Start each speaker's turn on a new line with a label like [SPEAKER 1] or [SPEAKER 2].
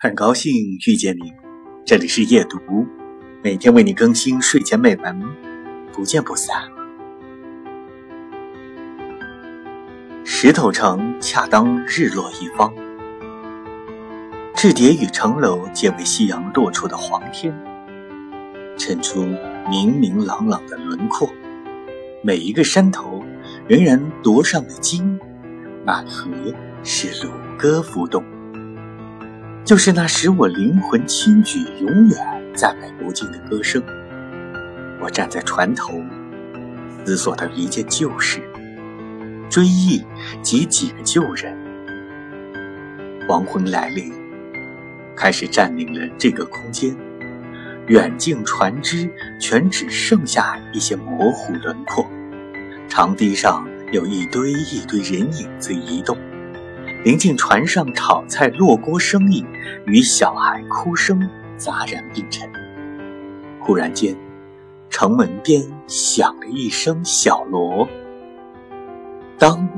[SPEAKER 1] 很高兴遇见你，这里是夜读，每天为你更新睡前美文，不见不散。石头城恰当日落一方，雉蝶与城楼皆为夕阳落处的黄天，衬出明明朗朗的轮廓。每一个山头仍然夺上了金，满河是鲁歌浮动。就是那使我灵魂轻举、永远赞美不尽的歌声。我站在船头，思索到一件旧事，追忆及几个旧人。黄昏来临，开始占领了这个空间，远近船只全只剩下一些模糊轮廓，长堤上有一堆一堆人影在移动。临近船上炒菜落锅声音与小孩哭声杂然并陈。忽然间，城门边响了一声小锣。当